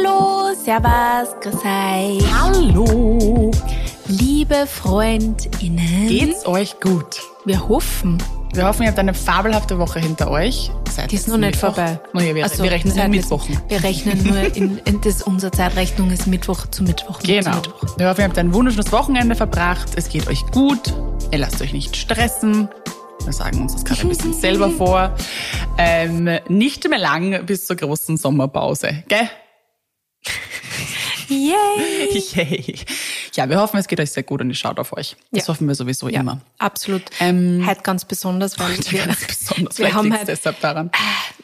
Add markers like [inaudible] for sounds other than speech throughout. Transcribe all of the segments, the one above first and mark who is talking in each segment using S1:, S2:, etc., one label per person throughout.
S1: Hallo, Servus, grüß euch.
S2: Hallo.
S1: Liebe FreundInnen.
S2: Geht's euch gut?
S1: Wir hoffen.
S2: Wir hoffen, ihr habt eine fabelhafte Woche hinter euch.
S1: Seit Die ist noch nicht
S2: Mittwoch.
S1: vorbei.
S2: No, ja, wir,
S1: Also,
S2: wir rechnen in Mittwochen.
S1: Wir rechnen nur in, in das, unsere Zeitrechnung ist Mittwoch zu Mittwoch. Zu
S2: Genau.
S1: Mittwoch.
S2: Wir hoffen, ihr habt ein wunderschönes Wochenende verbracht. Es geht euch gut. Ihr lasst euch nicht stressen. Wir sagen uns das gerade ein bisschen [laughs] selber vor. Ähm, nicht mehr lang bis zur großen Sommerpause. Gell?
S1: Yay! [laughs]
S2: Yay. Ja, wir hoffen, es geht euch sehr gut und ihr schaut auf euch. Das
S1: Ja.
S2: hoffen wir sowieso
S1: Ja,
S2: immer.
S1: absolut.
S2: Ähm,
S1: heute ganz besonders, weil wir,
S2: Ganz besonders.
S1: wir haben halt
S2: deshalb daran.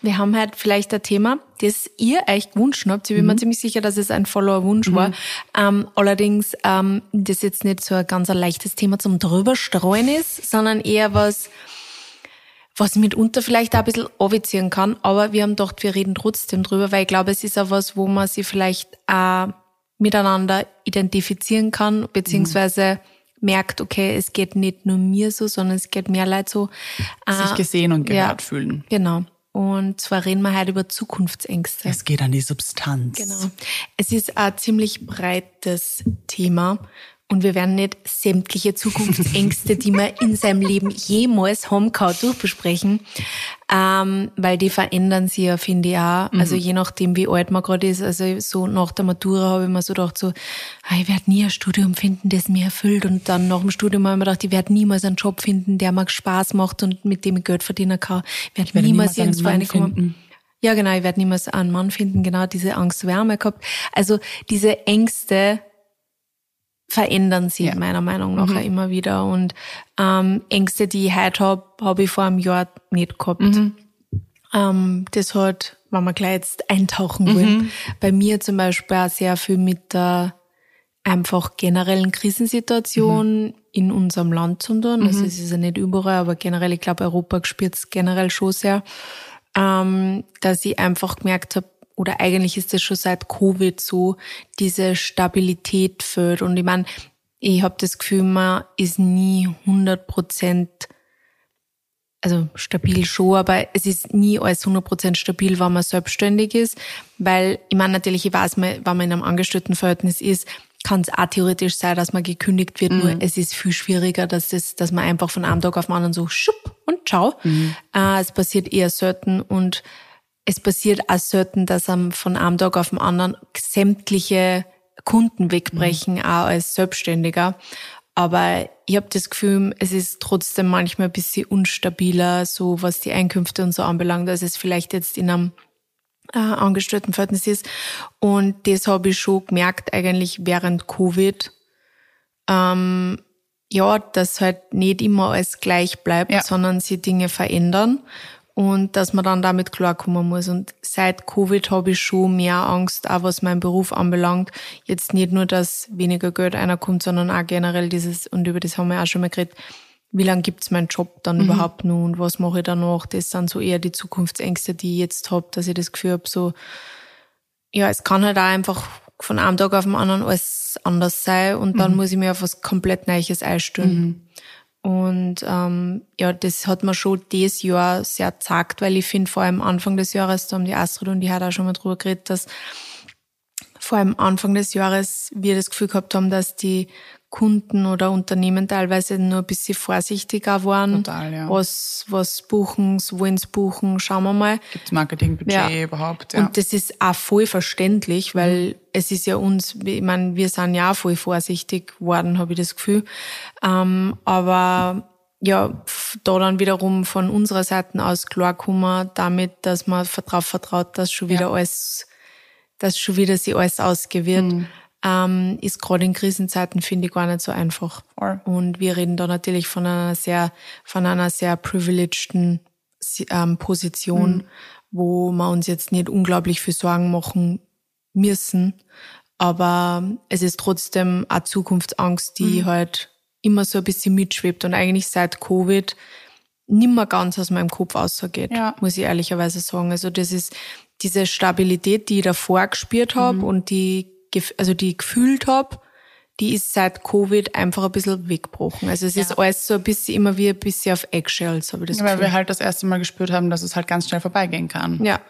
S1: Wir haben halt vielleicht ein Thema, das ihr euch gewünscht habt. Ich bin mir ziemlich sicher, dass es ein Follower-Wunsch war. Ähm, allerdings, ähm, das jetzt nicht so ein ganz ein leichtes Thema zum drüberstreuen ist, sondern eher was, was mitunter vielleicht auch ein bisschen anziehen kann. Aber wir haben gedacht, wir reden trotzdem drüber, weil ich glaube, es ist auch was, wo man sich vielleicht auch miteinander identifizieren kann, beziehungsweise merkt, okay, es geht nicht nur mir so, sondern es geht mehr Leid so.
S2: Sich
S1: Äh,
S2: gesehen und
S1: ja.
S2: gehört fühlen.
S1: Genau. Und zwar reden wir heute über Zukunftsängste.
S2: Es geht an die Substanz.
S1: Genau. Es ist ein ziemlich breites Thema und wir werden nicht sämtliche Zukunftsängste, die man in seinem Leben jemals haben kann, durchbesprechen, ähm, weil die verändern sich ja, finde ich auch. Also je nachdem, wie alt man gerade ist. Also so nach der Matura habe ich mir so gedacht, so, ah, ich werde nie ein Studium finden, das mir erfüllt. Und dann nach dem Studium habe ich mir gedacht, ich werde niemals einen Job finden, der mir Spaß macht und mit dem ich Geld verdienen kann. Ich werde
S2: werde
S1: niemals
S2: niemals einen
S1: irgendwo reinkommen. Ja, genau, ich werde niemals einen Mann finden, genau, diese Angst ich mal gehabt. Also diese Ängste verändern sich
S2: Ja.
S1: meiner Meinung nach auch immer wieder. Und ähm, Ängste, die ich heute habe, habe ich vor einem Jahr nicht gehabt. Ähm, das hat, wenn wir gleich jetzt eintauchen wollen, bei mir zum Beispiel auch sehr viel mit der einfach generellen Krisensituation in unserem Land zu tun. Also es ist ja nicht überall, aber generell, ich glaube, Europa spürt es generell schon sehr, ähm, dass ich einfach gemerkt habe, oder eigentlich ist das schon seit Covid so, diese Stabilität fehlt. Und ich meine, ich habe das Gefühl, man ist nie 100 Prozent also stabil schon, aber es ist nie alles 100% stabil, wenn man selbstständig ist, weil ich meine natürlich, ich weiß, wenn man in einem Angestelltenverhältnis ist, kann es auch theoretisch sein, dass man gekündigt wird, nur es ist viel schwieriger, dass, das, dass man einfach von einem Tag auf den anderen so schupp und ciao. Äh, es passiert eher selten und es passiert auch selten, dass einem von einem Tag auf den anderen sämtliche Kunden wegbrechen, auch als Selbstständiger. Aber ich habe das Gefühl, es ist trotzdem manchmal ein bisschen unstabiler, so was die Einkünfte und so anbelangt, als es vielleicht jetzt in einem äh, Angestelltenverhältnis ist. Und das habe ich schon gemerkt, eigentlich während Covid. Ähm, ja, dass halt nicht immer alles gleich bleibt,
S2: Ja.
S1: sondern sich Dinge verändern und dass man dann damit klarkommen muss. Und seit Covid habe ich schon mehr Angst, auch was meinen Beruf anbelangt. Jetzt nicht nur, dass weniger Geld reinkommt, sondern auch generell dieses, und über das haben wir auch schon mal geredet, wie lange gibt's meinen Job dann überhaupt noch und was mache ich danach? Das sind so eher die Zukunftsängste, die ich jetzt habe, dass ich das Gefühl habe, so, ja, es kann halt auch einfach von einem Tag auf den anderen alles anders sein und dann muss ich mir auf was komplett Neues einstellen. Und ähm, ja, das hat mir schon dieses Jahr sehr gezeigt, weil ich finde, vor allem Anfang des Jahres, da haben die Astrid und ich heute auch schon mal drüber geredet, dass vor allem Anfang des Jahres wir das Gefühl gehabt haben, dass die Kunden oder Unternehmen teilweise nur ein bisschen vorsichtiger waren.
S2: Total, ja.
S1: Was, was buchen, wollen's buchen, schauen wir mal.
S2: Gibt's Marketingbudget
S1: Ja.
S2: überhaupt? Ja.
S1: Und das ist auch voll verständlich, weil es ist ja uns, ich meine, wir sind ja auch voll vorsichtig geworden, habe ich das Gefühl. Ähm, aber ja, da dann wiederum von unserer Seite aus klarkommen, damit, dass man darauf vertraut, dass schon wieder alles, dass schon wieder sich alles ausgehen wird, ähm, ist gerade in Krisenzeiten, finde ich, gar nicht so einfach.
S2: Voll.
S1: Und wir reden da natürlich von einer sehr, von einer sehr privilegeden ähm, Position, wo wir uns jetzt nicht unglaublich viel Sorgen machen müssen. Aber es ist trotzdem eine Zukunftsangst, die halt immer so ein bisschen mitschwebt und eigentlich seit Covid nimmer ganz aus meinem Kopf ausgeht,
S2: Ja.
S1: muss ich ehrlicherweise sagen. Also das ist diese Stabilität, die ich davor gespürt habe und die, also die ich gefühlt habe, die ist seit Covid einfach ein bisschen weggebrochen. Also es ist alles so ein bisschen immer wie ein bisschen auf Eggshells, habe ich das
S2: Ja, weil wir halt das erste Mal gespürt haben, dass es halt ganz schnell vorbeigehen kann.
S1: ja.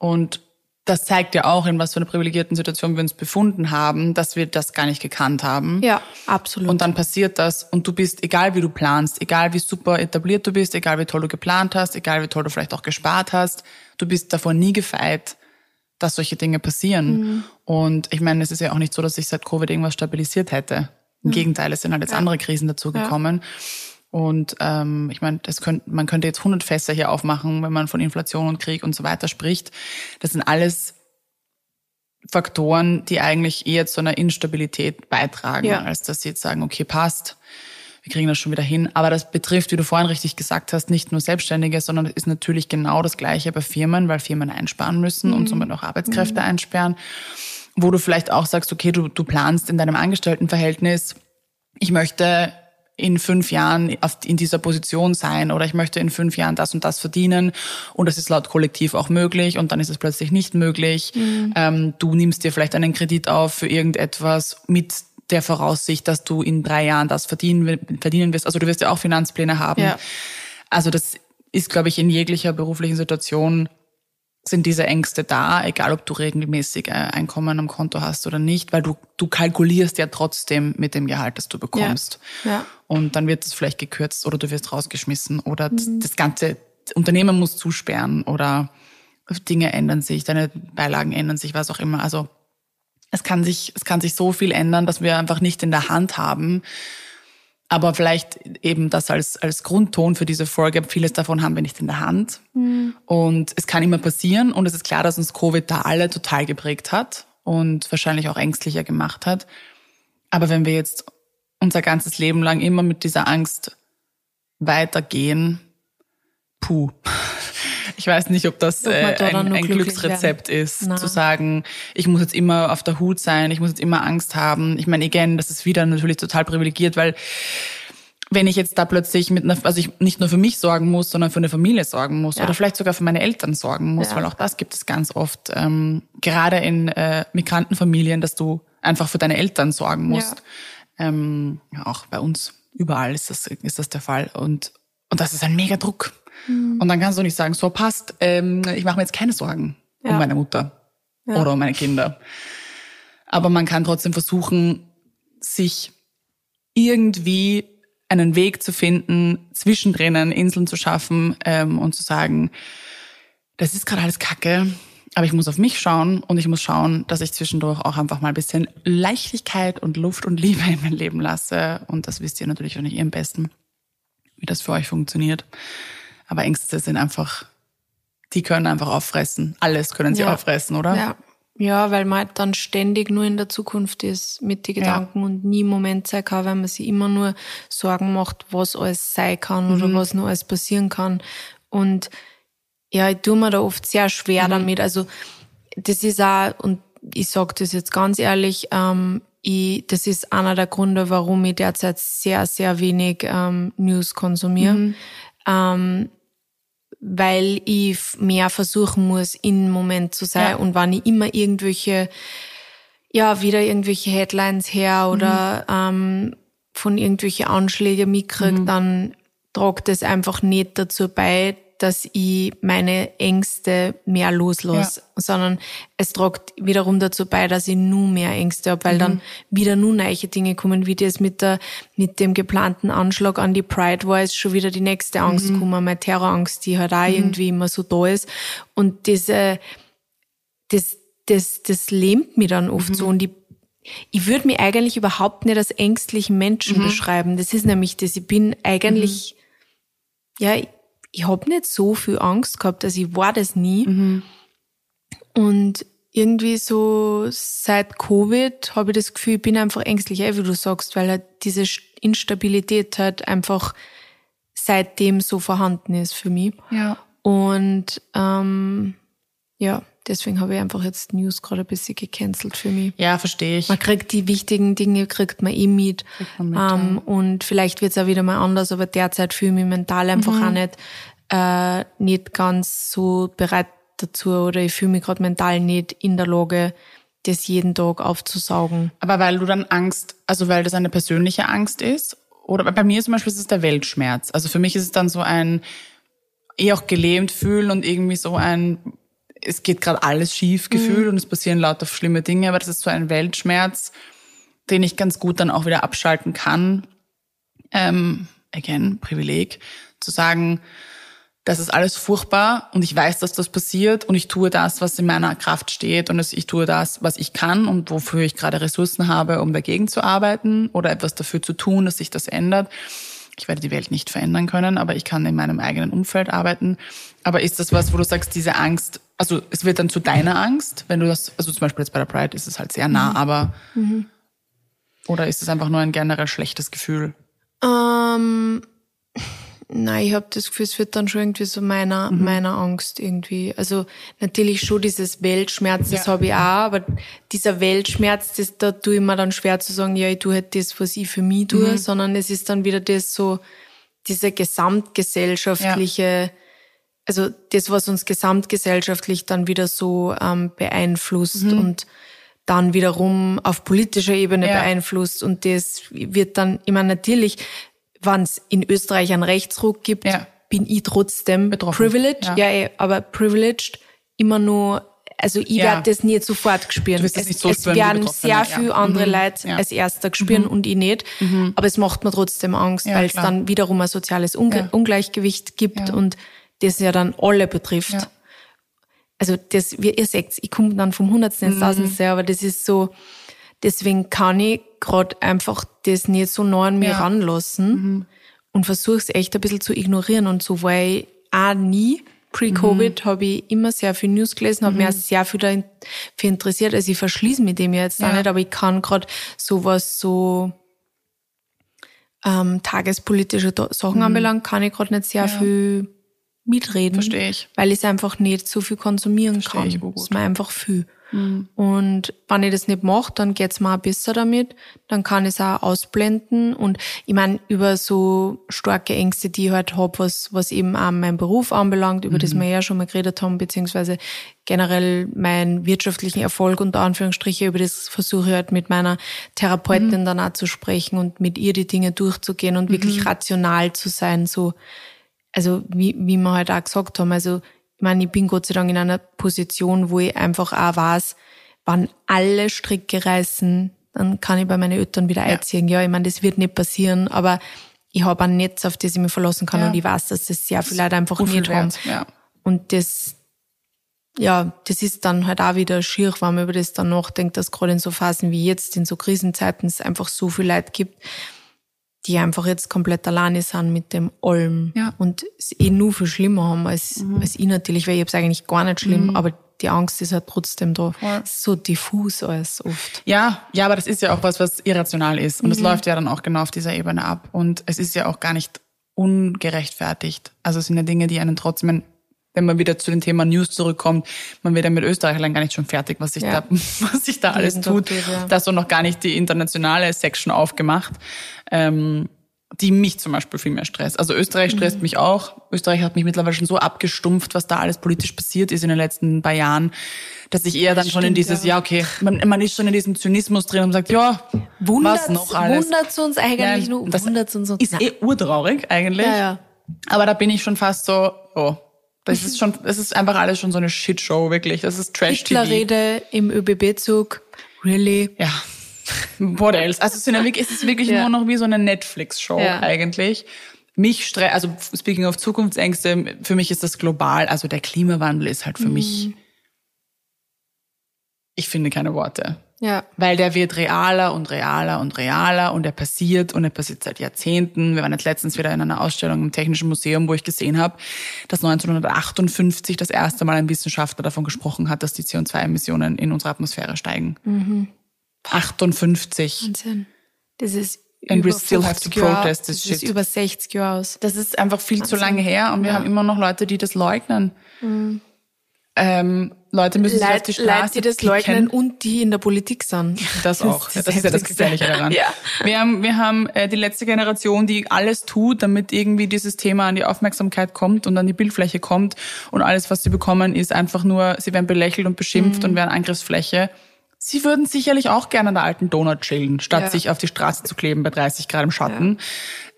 S2: Und das zeigt ja auch, in was für einer privilegierten Situation wir uns befunden haben, dass wir das gar nicht gekannt haben.
S1: Ja, absolut.
S2: Und dann passiert das und du bist, egal wie du planst, egal wie super etabliert du bist, egal wie toll du geplant hast, egal wie toll du vielleicht auch gespart hast, du bist davor nie gefeit, dass solche Dinge passieren. Mhm. Und ich meine, es ist ja auch nicht so, dass sich seit Covid irgendwas stabilisiert hätte. Im mhm. Gegenteil, es sind halt jetzt ja. andere Krisen dazugekommen. Ja. Und ähm, ich meine, das könnt, man könnte jetzt 100 Fässer hier aufmachen, wenn man von Inflation und Krieg und so weiter spricht. Das sind alles Faktoren, die eigentlich eher zu einer Instabilität beitragen, ja. als dass sie jetzt sagen, okay, passt, wir kriegen das schon wieder hin. Aber das betrifft, wie du vorhin richtig gesagt hast, nicht nur Selbstständige, sondern ist natürlich genau das Gleiche bei Firmen, weil Firmen einsparen müssen mhm. und somit auch Arbeitskräfte mhm. einsperren, wo du vielleicht auch sagst, okay, du, du planst in deinem Angestelltenverhältnis, ich möchte in fünf Jahren in dieser Position sein oder ich möchte in fünf Jahren das und das verdienen und das ist laut Kollektiv auch möglich und dann ist es plötzlich nicht möglich. Mhm. Ähm, du nimmst dir vielleicht einen Kredit auf für irgendetwas mit der Voraussicht, dass du in drei Jahren das verdienen, verdienen wirst. Also du wirst ja auch Finanzpläne haben. Ja. Also das ist, glaube ich, in jeglicher beruflichen Situation sind diese Ängste da, egal ob du regelmäßig äh, Einkommen am Konto hast oder nicht, weil du, du kalkulierst ja trotzdem mit dem Gehalt, das du bekommst. Ja. ja. Und dann wird es vielleicht gekürzt oder du wirst rausgeschmissen oder mhm. das, das ganze Unternehmen muss zusperren oder Dinge ändern sich, deine Beilagen ändern sich, was auch immer. Also es kann sich, es kann sich so viel ändern, dass wir einfach nicht in der Hand haben, aber vielleicht eben das als, als Grundton für diese Folge. Vieles davon haben wir nicht in der Hand. Mhm. Und es kann immer passieren. Und es ist klar, dass uns Covid da alle total geprägt hat und wahrscheinlich auch ängstlicher gemacht hat. Aber wenn wir jetzt unser ganzes Leben lang immer mit dieser Angst weitergehen, puh. Ich weiß nicht, ob das äh, ein, ein Glücksrezept werden. ist, Na. zu sagen, ich muss jetzt immer auf der Hut sein, ich muss jetzt immer Angst haben. Ich meine, again, das ist wieder natürlich total privilegiert, weil wenn ich jetzt da plötzlich mit einer, also ich nicht nur für mich sorgen muss, sondern für eine Familie sorgen muss ja. oder vielleicht sogar für meine Eltern sorgen muss, ja. weil auch das gibt es ganz oft, ähm, gerade in äh, Migrantenfamilien, dass du einfach für deine Eltern sorgen musst. Ja. Ähm, auch bei uns überall ist das ist das der Fall und und das ist ein mega Druck. Mhm. Und dann kannst du nicht sagen, so passt, ähm, ich mache mir jetzt keine Sorgen ja. um meine Mutter ja. oder um meine Kinder. Aber man kann trotzdem versuchen, sich irgendwie einen Weg zu finden, zwischendrin Inseln zu schaffen ähm, und zu sagen, das ist gerade alles Kacke, aber ich muss auf mich schauen und ich muss schauen, dass ich zwischendurch auch einfach mal ein bisschen Leichtigkeit und Luft und Liebe in mein Leben lasse. Und das wisst ihr natürlich auch nicht am besten, wie das für euch funktioniert. Aber Ängste sind einfach, die können einfach auffressen. Alles können sie ja. auffressen, oder?
S1: Ja. Ja, weil man halt dann ständig nur in der Zukunft ist mit den Gedanken ja. und nie im Moment sein kann, weil man sich immer nur Sorgen macht, was alles sein kann mhm. oder was noch alles passieren kann. Und ja, ich tue mir da oft sehr schwer mhm. damit. Also das ist auch, und ich sage das jetzt ganz ehrlich, ähm, ich, das ist einer der Gründe, warum ich derzeit sehr, sehr wenig ähm, News konsumiere. Mhm. Ähm, weil ich mehr versuchen muss, im Moment zu sein. Ja. Und wenn ich immer irgendwelche, ja, wieder irgendwelche Headlines her oder mhm. ähm, von irgendwelche Anschläge mitkriege, mhm. dann tragt das einfach nicht dazu bei, dass ich meine Ängste mehr loslasse, ja. sondern es trägt wiederum dazu bei, dass ich nur mehr Ängste habe, weil mhm. dann wieder nur neue Dinge kommen, wie das mit der, mit dem geplanten Anschlag an die Pride war, ist schon wieder die nächste Angst mhm. gekommen, meine Terrorangst, die halt auch mhm. irgendwie immer so da ist. Und diese, das, das, das lähmt mich dann oft so mhm. und ich ich würde mich eigentlich überhaupt nicht als ängstlichen Menschen mhm. beschreiben. Das ist nämlich das. Ich bin eigentlich, mhm. ja, ich habe nicht so viel Angst gehabt, also ich war das nie. Mhm. Und irgendwie so seit Covid habe ich das Gefühl, ich bin einfach ängstlich, wie du sagst, weil halt diese Instabilität halt einfach seitdem so vorhanden ist für mich.
S2: Ja.
S1: Und ähm, ja, deswegen habe ich einfach jetzt News gerade ein bisschen gecancelt für mich.
S2: Ja, verstehe ich.
S1: Man kriegt die wichtigen Dinge, kriegt man eh mit. Man mit ähm, ja. Und vielleicht wird es auch wieder mal anders, aber derzeit fühle ich mich mental einfach mhm. auch nicht, äh, nicht ganz so bereit dazu oder ich fühle mich gerade mental nicht in der Lage, das jeden Tag aufzusaugen.
S2: Aber weil du dann Angst, also weil das eine persönliche Angst ist? Oder bei mir zum Beispiel ist es der Weltschmerz. Also für mich ist es dann so ein, eh auch gelähmt fühlen und irgendwie so ein, es geht gerade alles schief gefühlt
S1: Mhm.
S2: und es passieren lauter schlimme Dinge, aber das ist so ein Weltschmerz, den ich ganz gut dann auch wieder abschalten kann. Ähm, again, Privileg, zu sagen, das ist alles furchtbar und ich weiß, dass das passiert und ich tue das, was in meiner Kraft steht und ich tue das, was ich kann und wofür ich gerade Ressourcen habe, um dagegen zu arbeiten oder etwas dafür zu tun, dass sich das ändert. Ich werde die Welt nicht verändern können, aber ich kann in meinem eigenen Umfeld arbeiten. Aber ist das was, wo du sagst, diese Angst, also es wird dann zu deiner Angst, wenn du das, also zum Beispiel jetzt bei der Pride ist es halt sehr nah, aber oder ist es einfach nur ein generell schlechtes Gefühl?
S1: Ähm, nein, ich habe das Gefühl, es wird dann schon irgendwie so meiner,
S2: Mhm.
S1: meiner Angst irgendwie. Also natürlich schon dieses Weltschmerz, das
S2: Ja.
S1: habe ich auch, aber dieser Weltschmerz, das, da tue ich mir dann schwer zu sagen, ja, ich tue halt das, was ich für mich tue,
S2: Mhm.
S1: sondern es ist dann wieder das so, diese gesamtgesellschaftliche, also das, was uns gesamtgesellschaftlich dann wieder so ähm, beeinflusst
S2: Mhm.
S1: und dann wiederum auf politischer Ebene
S2: Ja.
S1: beeinflusst und das wird dann immer natürlich, wenn es in Österreich einen Rechtsruck gibt,
S2: Ja.
S1: bin ich trotzdem
S2: Betroffen,
S1: privileged,
S2: ja.
S1: ja, eh, aber privileged immer nur, also ich
S2: Ja.
S1: werde das nie sofort gespüren.
S2: Es nicht so
S1: es
S2: spüren
S1: werden sehr viele andere
S2: Mhm.
S1: Leute als erster gespüren und ich nicht, aber es macht mir trotzdem Angst, weil es dann wiederum ein soziales Unge. Ungleichgewicht gibt und das ja dann alle betrifft
S2: Ja.
S1: also das, wie ihr seht, ich komme dann vom Hundertsten
S2: Mhm.
S1: ins Tausendste, aber das ist so, deswegen kann ich gerade einfach das nicht so nah an mir
S2: Ja. Mhm.
S1: ranlassen und versuche es echt ein bisschen zu ignorieren und so war ich auch nie. Pre-Covid
S2: Mhm.
S1: habe ich immer sehr viel News gelesen, habe mich auch sehr viel dafür interessiert. Also ich verschließe mich dem ja jetzt auch
S2: Ja.
S1: nicht, aber ich kann gerade sowas so ähm, tagespolitische Sachen anbelangt, kann ich gerade nicht sehr
S2: Mhm. Ja.
S1: viel mitreden.
S2: Verstehe ich.
S1: Weil ich es einfach nicht so viel konsumieren
S2: Verstehe
S1: kann.
S2: ich urgut.
S1: Das ist mir einfach viel.
S2: Mhm.
S1: Und wenn ich das nicht mache, dann geht's mir auch besser damit. Dann kann ich es auch ausblenden. Und ich meine, über so starke Ängste, die ich halt hab, was, was eben auch meinen Beruf anbelangt, über
S2: Mhm.
S1: das wir ja schon mal geredet haben, beziehungsweise generell meinen wirtschaftlichen Erfolg unter Anführungsstriche, über das versuche ich halt mit meiner Therapeutin dann auch zu sprechen und mit ihr die Dinge durchzugehen und wirklich rational zu sein, so also wie, wie wir halt auch gesagt haben, also ich meine, ich bin Gott sei Dank in einer Position, wo ich einfach auch weiß, wenn alle Stricke reißen, dann kann ich bei meinen Eltern wieder einziehen. Ja, ich meine, das wird nicht passieren, aber ich habe ein Netz, auf das ich mich verlassen kann
S2: Ja.
S1: und ich weiß, dass das sehr viele Leute einfach nicht haben.
S2: ja.
S1: Und das, ja, das ist dann halt auch wieder schier, wenn man über das dann nachdenkt, dass gerade in so Phasen wie jetzt, in so Krisenzeiten, es einfach so viel Leute gibt, die einfach jetzt komplett alleine sind mit dem allem
S2: Ja.
S1: und es eh nur viel schlimmer haben als, als ich natürlich, weil ich habe es eigentlich gar nicht schlimm, aber die Angst ist halt trotzdem da. Ist so diffus alles oft.
S2: Ja, ja, aber das ist ja auch was, was irrational ist.
S1: Mhm.
S2: Und es läuft ja dann auch genau auf dieser Ebene ab. Und es ist ja auch gar nicht ungerechtfertigt. Also es sind ja Dinge, die einen trotzdem, wenn man wieder zu dem Thema News zurückkommt, man wird ja mit Österreich allein gar nicht schon fertig, was sich
S1: Ja.
S2: da, [laughs] was sich da alles
S1: Jeden
S2: tut.
S1: ja.
S2: Da hast du noch gar nicht die internationale Section aufgemacht. Ähm, die mich zum Beispiel viel mehr stresst. Also Österreich
S1: Mhm.
S2: stresst mich auch. Österreich hat mich mittlerweile schon so abgestumpft, was da alles politisch passiert ist in den letzten paar Jahren, dass ich eher dann schon in
S1: stimmt,
S2: dieses,
S1: ja.
S2: ja, okay, man, man ist schon in diesem Zynismus drin und sagt, ja, was noch alles.
S1: Wundert's uns eigentlich
S2: Nein,
S1: nur?
S2: das
S1: Wundert's uns?
S2: Ist eh urtraurig eigentlich.
S1: Ja, ja.
S2: Aber da bin ich schon fast so, oh, das ist schon, das ist einfach alles schon so eine Shitshow, wirklich. Das ist Trash-TV.
S1: Hitlerrede im ÖBB-Zug. Really?
S2: Ja. What else? Also es, wirklich, es ist wirklich [laughs]
S1: Ja.
S2: nur noch wie so eine Netflix-Show
S1: Ja.
S2: eigentlich. Mich stre also speaking of Zukunftsängste, für mich ist das global. Also der Klimawandel ist halt für mich, ich finde keine Worte.
S1: Ja.
S2: Weil der wird realer und realer und realer und er passiert und er passiert seit Jahrzehnten. Wir waren jetzt letztens wieder in einer Ausstellung im Technischen Museum, wo ich gesehen habe, dass 1958 das erste Mal ein Wissenschaftler davon gesprochen hat, dass die CO2-Emissionen in unserer Atmosphäre steigen. 58.
S1: Wahnsinn. Das ist
S2: And we
S1: über
S2: still have to
S1: 50 Jahre-
S2: protest this
S1: Das ist
S2: shit.
S1: über 60 Jahre aus.
S2: Das ist einfach viel zu lange her und wir haben immer noch Leute, die das leugnen. Ähm, Leute müssen sich auf die Straße
S1: Leute, die das
S2: picken.
S1: leugnen und die in der Politik sind. [laughs]
S2: Das auch. Das, ist ja das Gefährliche daran.
S1: Ja.
S2: Wir haben, wir haben äh, die letzte Generation, die alles tut, damit irgendwie dieses Thema an die Aufmerksamkeit kommt und an die Bildfläche kommt. Und alles, was sie bekommen, ist einfach nur, sie werden belächelt und beschimpft
S1: Mhm.
S2: und werden Angriffsfläche. Sie würden sicherlich auch gerne an der alten Donut chillen, statt
S1: Ja.
S2: sich auf die Straße zu kleben bei 30 Grad im Schatten.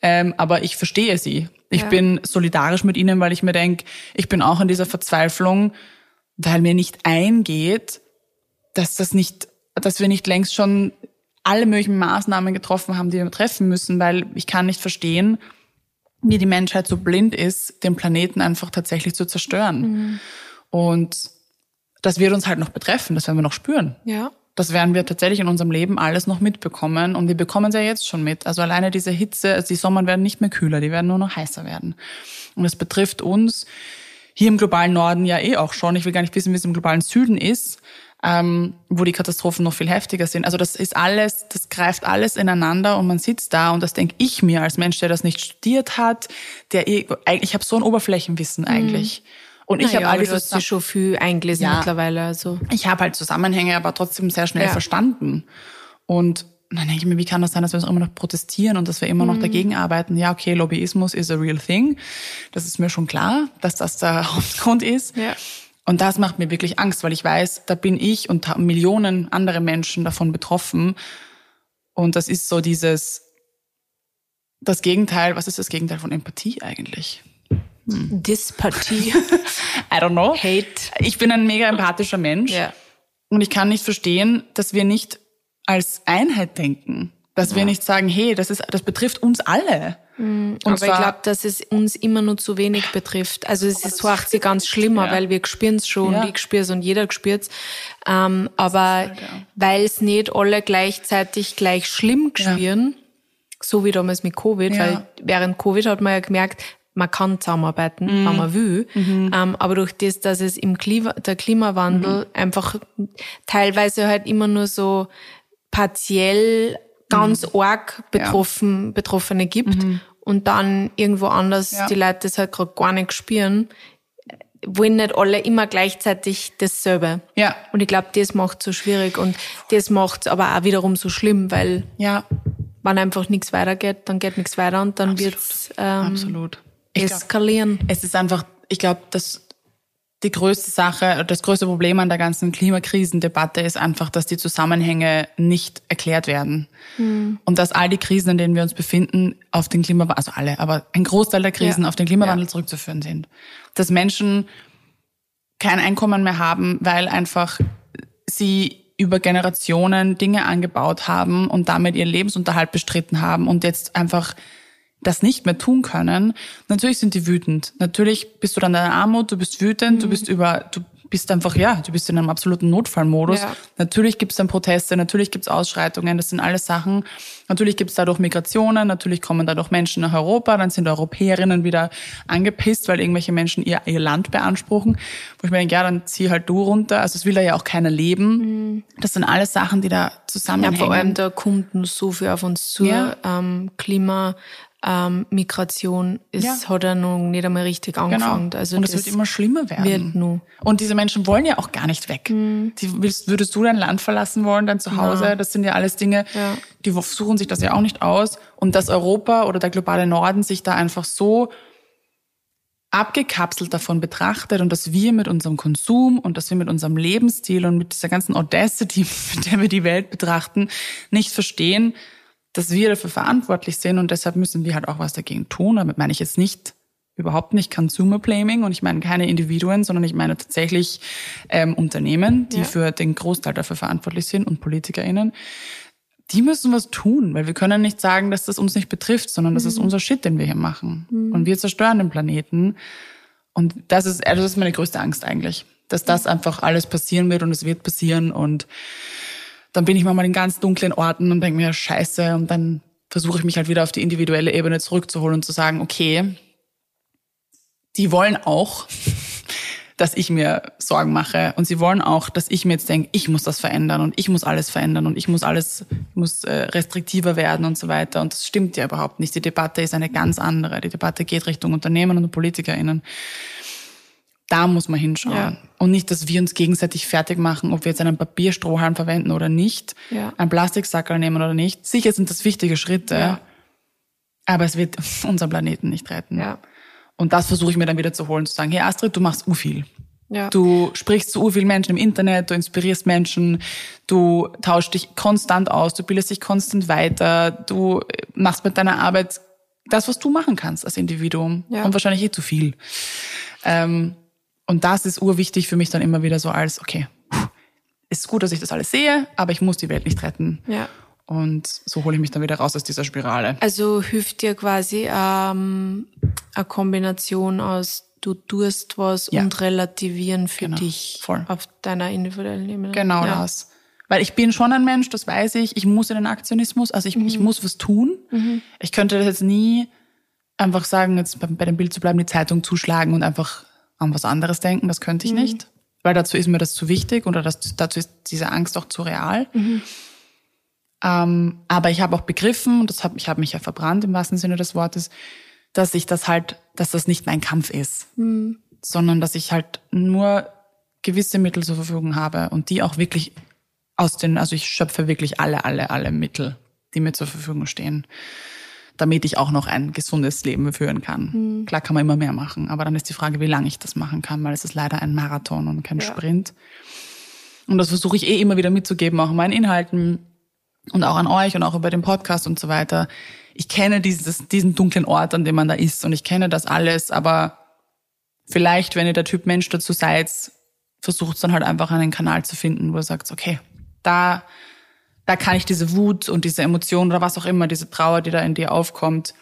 S2: Ähm, aber ich verstehe sie. Ich
S1: Ja.
S2: bin solidarisch mit ihnen, weil ich mir denke, ich bin auch in dieser Verzweiflung weil mir nicht eingeht, dass das nicht, dass wir nicht längst schon alle möglichen Maßnahmen getroffen haben, die wir treffen müssen, weil ich kann nicht verstehen, wie die Menschheit so blind ist, den Planeten einfach tatsächlich zu zerstören. Mhm. Und das wird uns halt noch betreffen, das werden wir noch spüren.
S1: Ja.
S2: Das werden wir tatsächlich in unserem Leben alles noch mitbekommen und wir bekommen es ja jetzt schon mit. Also alleine diese Hitze, also die Sommer werden nicht mehr kühler, die werden nur noch heißer werden. Und das betrifft uns hier im globalen Norden ja eh auch schon. Ich will gar nicht wissen, wie es im globalen Süden ist, ähm, wo die Katastrophen noch viel heftiger sind. Also das ist alles, das greift alles ineinander und man sitzt da und das denke ich mir als Mensch, der das nicht studiert hat, der eh, ich habe so ein Oberflächenwissen eigentlich. Mhm. Und ich habe
S1: all dieses du hast schon viel eingelesen ja, mittlerweile. Also.
S2: Ich habe halt Zusammenhänge, aber trotzdem sehr schnell ja. verstanden. Und dann denke ich mir, wie kann das sein, dass wir immer noch protestieren und dass wir immer noch mhm. dagegen arbeiten? Ja, okay, Lobbyismus is a real thing. Das ist mir schon klar, dass das der [laughs] Hauptgrund ist.
S1: Ja.
S2: Und das macht mir wirklich Angst, weil ich weiß, da bin ich und Millionen andere Menschen davon betroffen. Und das ist so dieses, das Gegenteil, was ist das Gegenteil von Empathie eigentlich?
S1: Hm. Dyspathie. [laughs]
S2: I don't know.
S1: Hate.
S2: Ich bin ein mega empathischer Mensch.
S1: Ja.
S2: Und ich kann nicht verstehen, dass wir nicht als Einheit denken. Dass ja. wir nicht sagen, hey, das ist, das betrifft uns alle.
S1: Mhm. Und Aber ich glaube, dass es uns immer nur zu wenig betrifft. Also es ist so sich ganz schlimmer, ja. weil wir spüren es schon ja. ich spüre es und jeder spürt es. Ähm, aber halt, ja. weil es nicht alle gleichzeitig gleich schlimm spüren, so wie damals mit Covid, weil während Covid hat man ja gemerkt, man kann zusammenarbeiten, mhm. wenn man will. Mhm. Ähm, aber durch das, dass es im Klima, der Klimawandel mhm. einfach teilweise halt immer nur so partiell ganz mhm. arg betroffen, ja. Betroffene gibt mhm. und dann irgendwo anders ja. die Leute das halt gerade gar nicht spüren, wollen nicht alle immer gleichzeitig dasselbe.
S2: Ja.
S1: Und ich glaube, das macht so schwierig und das macht aber auch wiederum so schlimm, weil
S2: ja.
S1: wenn einfach nichts weitergeht, dann geht nichts weiter und dann wird es ähm,
S2: Absolut.
S1: Eskalieren.
S2: Glaub, es ist einfach, ich glaube, dass die größte Sache, das größte Problem an der ganzen Klimakrisendebatte ist einfach, dass die Zusammenhänge nicht erklärt werden. Mhm. Und dass all die Krisen, in denen wir uns befinden, auf den Klimawandel, also alle, aber ein Großteil der Krisen ja. auf den Klimawandel ja. zurückzuführen sind. Dass Menschen kein Einkommen mehr haben, weil einfach sie über Generationen Dinge angebaut haben und damit ihren Lebensunterhalt bestritten haben und jetzt einfach das nicht mehr tun können, natürlich sind die wütend. Natürlich bist du dann in der Armut, du bist wütend, mhm. du bist über, du bist einfach, ja, du bist in einem absoluten Notfallmodus. Ja. Natürlich gibt es dann Proteste, natürlich gibt es Ausschreitungen, das sind alles Sachen. Natürlich gibt es dadurch Migrationen, natürlich kommen dadurch Menschen nach Europa, dann sind Europäerinnen wieder angepisst, weil irgendwelche Menschen ihr, ihr Land beanspruchen. Wo ich mir denke, ja, dann zieh halt du runter. Also es will da ja auch keiner leben. Mhm. Das sind alles Sachen, die da zusammenhängen. Ja,
S1: vor allem da kommt so viel auf uns zu. Ja. Ähm, Klima, ähm, Migration ist, ja. hat er noch nicht einmal richtig genau. angefangen.
S2: Genau. Also und es wird immer schlimmer werden. Und diese Menschen wollen ja auch gar nicht weg. Mhm. Die, willst, würdest du dein Land verlassen wollen, dein Zuhause? Ja. Das sind ja alles Dinge, ja. die suchen sich das ja auch nicht aus. Und dass Europa oder der globale Norden sich da einfach so abgekapselt davon betrachtet und dass wir mit unserem Konsum und dass wir mit unserem Lebensstil und mit dieser ganzen Audacity, [laughs] mit der wir die Welt betrachten, nicht verstehen, dass wir dafür verantwortlich sind und deshalb müssen wir halt auch was dagegen tun. Damit meine ich jetzt nicht überhaupt nicht Consumer Blaming und ich meine keine Individuen, sondern ich meine tatsächlich ähm, Unternehmen, die ja. für den Großteil dafür verantwortlich sind und PolitikerInnen. Die müssen was tun, weil wir können nicht sagen, dass das uns nicht betrifft, sondern das ist mhm. unser Shit, den wir hier machen. Mhm. Und wir zerstören den Planeten. Und das ist, also das ist meine größte Angst eigentlich, dass das einfach alles passieren wird und es wird passieren und dann bin ich manchmal in ganz dunklen Orten und denke mir, scheiße, und dann versuche ich mich halt wieder auf die individuelle Ebene zurückzuholen und zu sagen, okay, die wollen auch, [laughs] dass ich mir Sorgen mache und sie wollen auch, dass ich mir jetzt denke, ich muss das verändern und ich muss alles verändern und ich muss alles, muss äh, restriktiver werden und so weiter. Und das stimmt ja überhaupt nicht. Die Debatte ist eine ganz andere. Die Debatte geht Richtung Unternehmen und PolitikerInnen. Da muss man hinschauen. Ja. Und nicht, dass wir uns gegenseitig fertig machen, ob wir jetzt einen Papierstrohhalm verwenden oder nicht,
S1: ja.
S2: einen Plastiksackerl nehmen oder nicht. Sicher sind das wichtige Schritte, ja. aber es wird [laughs] unseren Planeten nicht retten. Und das versuche ich mir dann wieder zu holen, zu sagen, hey Astrid, du machst u viel.
S1: Ja.
S2: Du sprichst zu vielen Menschen im Internet, du inspirierst Menschen, du tauschst dich konstant aus, du bildest dich konstant weiter, du machst mit deiner Arbeit das, was du machen kannst als Individuum.
S1: Ja.
S2: Und wahrscheinlich eh zu viel. Ähm, Und das ist urwichtig für mich dann immer wieder so als, okay, ist gut, dass ich das alles sehe, aber ich muss die Welt nicht retten.
S1: Ja.
S2: Und so hole ich mich dann wieder raus aus dieser Spirale.
S1: Also hilft dir quasi ähm, eine Kombination aus du tust was
S2: Ja.
S1: und relativieren für
S2: Genau,
S1: dich
S2: voll.
S1: auf deiner individuellen Ebene.
S2: Genau
S1: ja.
S2: das. Weil ich bin schon ein Mensch, das weiß ich. Ich muss in den Aktionismus, also ich, ich
S1: Mhm.
S2: muss was tun. Ich könnte das jetzt nie einfach sagen, jetzt bei, bei dem Bild zu bleiben, die Zeitung zuschlagen und einfach an was anderes denken. Das könnte
S1: Mhm.
S2: ich nicht. Weil dazu ist mir das zu wichtig oder das, dazu ist diese Angst auch zu real.
S1: Mhm.
S2: Ähm, aber ich habe auch begriffen, und das hab, ich habe mich ja verbrannt im wahrsten Sinne des Wortes, dass ich das halt, dass das nicht mein Kampf ist, sondern dass ich halt nur gewisse Mittel zur Verfügung habe und die auch wirklich aus den, also ich schöpfe wirklich alle, alle, alle Mittel, die mir zur Verfügung stehen, damit ich auch noch ein gesundes Leben führen kann. Klar kann man immer mehr machen, aber dann ist die Frage, wie lange ich das machen kann, weil es ist leider ein Marathon und kein
S1: Ja.
S2: Sprint. Und das versuche ich eh immer wieder mitzugeben, auch in meinen Inhalten und auch an euch und auch über den Podcast und so weiter. Ich kenne dieses, diesen dunklen Ort, an dem man da ist und ich kenne das alles, aber vielleicht, wenn ihr der Typ Mensch dazu seid, versucht dann halt einfach einen Kanal zu finden, wo ihr sagt, okay, da, da kann ich diese Wut und diese Emotion oder was auch immer, diese Trauer, die da in dir aufkommt,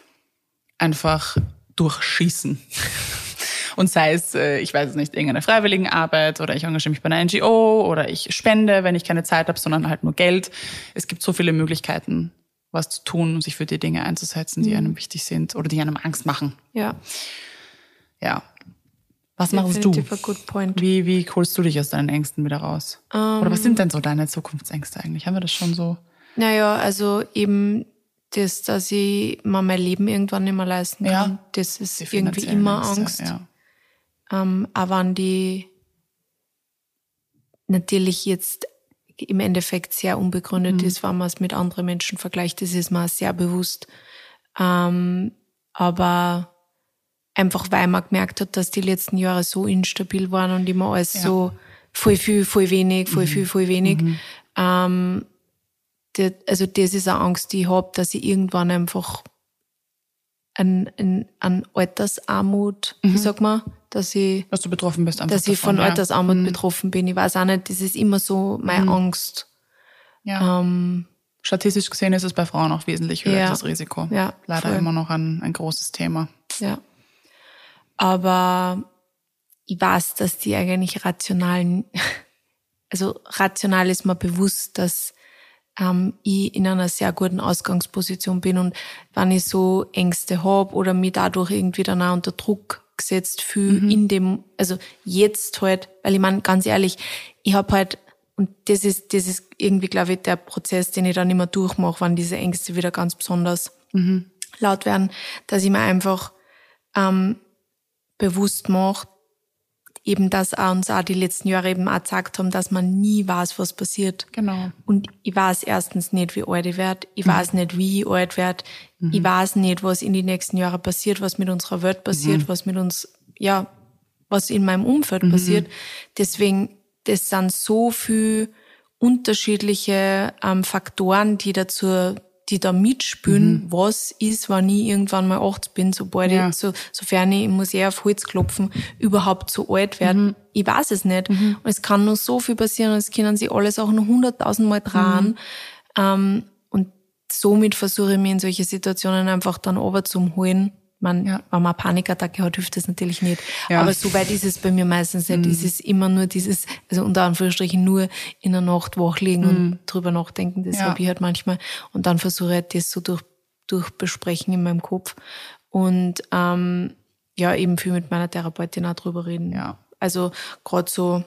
S2: einfach durchschießen. [laughs] Und sei es, äh, ich weiß es nicht, irgendeine Freiwilligenarbeit oder ich engagiere mich bei einer NGO oder ich spende, wenn ich keine Zeit habe, sondern halt nur Geld. Es gibt so viele Möglichkeiten, was zu tun und sich für die Dinge einzusetzen, die einem wichtig sind oder die einem Angst machen.
S1: Ja,
S2: Ja. Was machst du? Wie, wie holst du dich aus deinen Ängsten wieder raus? Oder was sind denn so deine Zukunftsängste eigentlich? Haben wir das schon so?
S1: Naja, also eben das, dass ich mir mein Leben irgendwann nicht mehr leisten kann,
S2: Ja.
S1: das ist irgendwie immer
S2: Ängste,
S1: Angst.
S2: Ja.
S1: Ähm, aber wenn die natürlich jetzt im Endeffekt sehr unbegründet
S2: Mhm.
S1: ist, wenn man es mit anderen Menschen vergleicht, das ist mir sehr bewusst. Ähm, aber einfach weil man gemerkt hat, dass die letzten Jahre so instabil waren und immer alles
S2: Ja.
S1: so voll viel, voll wenig,
S2: Mhm.
S1: voll viel, voll wenig. Ähm, das, also das ist eine Angst, die ich hab, dass ich irgendwann einfach an, an, an Altersarmut,
S2: Mhm.
S1: wie sagt man, dass ich,
S2: Dass du betroffen bist
S1: dass ich von
S2: davon, ja.
S1: Altersarmut betroffen bin. Ich weiß auch nicht, das ist immer so meine
S2: Mhm.
S1: Angst.
S2: Ja.
S1: Ähm,
S2: Statistisch gesehen ist es bei Frauen auch wesentlich höher,
S1: Ja.
S2: das Risiko.
S1: Ja,
S2: Leider
S1: voll.
S2: immer noch ein, ein großes Thema.
S1: ja. Aber ich weiß, dass die eigentlich rationalen, [laughs] also rational ist mir bewusst, dass ähm, ich in einer sehr guten Ausgangsposition bin und wenn ich so Ängste hab oder mich dadurch irgendwie dann auch unter Druck gesetzt fühle in dem, also jetzt halt, weil ich meine, ganz ehrlich, ich hab halt, und das ist, das ist irgendwie, glaube ich, der Prozess, den ich dann immer durchmache, wenn diese Ängste wieder ganz besonders laut werden, dass ich mir einfach ähm, bewusst mache, eben, dass auch uns auch die letzten Jahre eben auch gezeigt haben, dass man nie weiß, was passiert.
S2: Genau.
S1: Und ich weiß erstens nicht, wie alt ich werde. Ich weiß nicht, wie ich alt werde. Ich weiß nicht, was in den nächsten Jahren passiert, was mit unserer Welt passiert, was mit uns, ja, was in meinem Umfeld passiert. Deswegen, das sind so viel unterschiedliche ähm, Faktoren, die dazu, die da mitspülen, was ist, wenn ich irgendwann mal 80 bin, sobald
S2: Ja.
S1: ich, so, sofern ich, ich muss eher auf Holz klopfen, überhaupt so alt werde. Ich weiß es nicht. Und es kann nur so viel passieren es können sie alles auch noch hunderttausendmal dran. Ähm, und somit versuche ich mich in solche Situationen einfach dann runterzuholen. Man,
S2: Ja.
S1: wenn man eine Panikattacke hat, hilft das natürlich nicht.
S2: Ja.
S1: Aber so weit ist es bei mir meistens nicht. Es ist immer nur dieses, also unter Anführungsstrichen nur in der Nacht wach liegen und drüber nachdenken. Das
S2: Ja.
S1: habe ich halt manchmal. Und dann versuche ich halt das so durch, durch besprechen in meinem Kopf. Und ähm, ja, eben viel mit meiner Therapeutin auch drüber reden.
S2: Ja.
S1: Also gerade so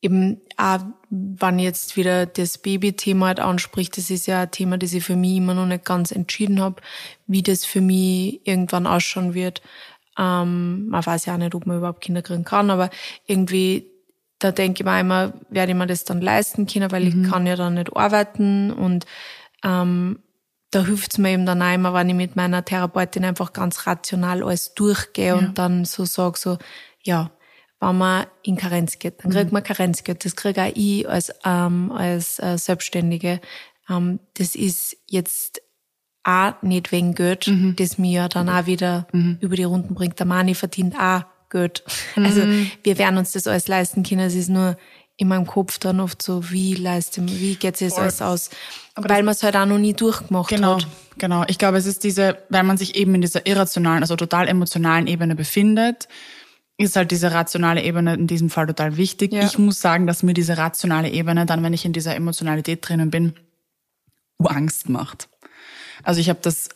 S1: eben auch, wenn jetzt wieder das Baby-Thema halt anspricht, das ist ja ein Thema, das ich für mich immer noch nicht ganz entschieden habe, wie das für mich irgendwann ausschauen wird. Ähm, man weiß ja auch nicht, ob man überhaupt Kinder kriegen kann, aber irgendwie, da denke ich mir immer, werde ich mir das dann leisten können, weil ich kann ja dann nicht arbeiten und ähm, da hilft's mir eben dann auch immer, wenn ich mit meiner Therapeutin einfach ganz rational alles durchgehe und dann so sag so, ja, wenn man in Karenz geht, dann kriegt man Karenzgeld. Das kriege auch ich als, ähm, als äh, Selbstständige. Ähm, das ist jetzt auch nicht wegen Geld, das mir ja dann auch wieder über die Runden bringt. Der Mani verdient auch Geld. [laughs] Also wir werden uns das alles leisten können. Es ist nur in meinem Kopf dann oft so, wie leiste, wie geht sich das alles aus?
S2: Aber
S1: Weil man es halt auch noch nie durchgemacht
S2: Genau,
S1: hat.
S2: genau. Ich glaube, es ist diese, weil man sich eben in dieser irrationalen, also total emotionalen Ebene befindet, ist halt diese rationale Ebene in diesem Fall total wichtig.
S1: Ja.
S2: Ich muss sagen, dass mir diese rationale Ebene dann, wenn ich in dieser Emotionalität drinnen bin, Angst macht. Also ich habe das,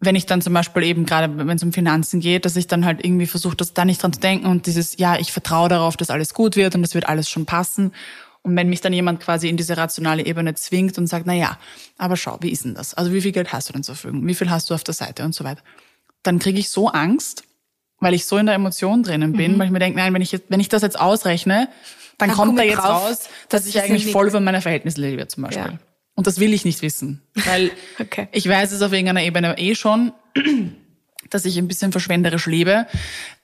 S2: wenn ich dann zum Beispiel eben gerade, wenn es um Finanzen geht, dass ich dann halt irgendwie versuche, das da nicht dran zu denken und dieses, ja, ich vertraue darauf, dass alles gut wird und es wird alles schon passen. Und wenn mich dann jemand quasi in diese rationale Ebene zwingt und sagt, na ja, aber schau, wie ist denn das? Also wie viel Geld hast du denn zur Verfügung? Wie viel hast du auf der Seite und so weiter? Dann kriege ich so Angst, weil ich so in der Emotion drinnen bin, weil ich mir denke, nein, wenn ich, jetzt, wenn ich das jetzt ausrechne, dann,
S1: Dann
S2: kommt
S1: komm
S2: da jetzt
S1: drauf,
S2: raus, dass
S1: dass
S2: ich eigentlich voll über meine Verhältnisse lebe zum Beispiel.
S1: Ja.
S2: Und das will ich nicht wissen, weil [laughs]
S1: Okay.
S2: ich weiß es auf irgendeiner Ebene eh schon, [clears throat] dass ich ein bisschen verschwenderisch lebe.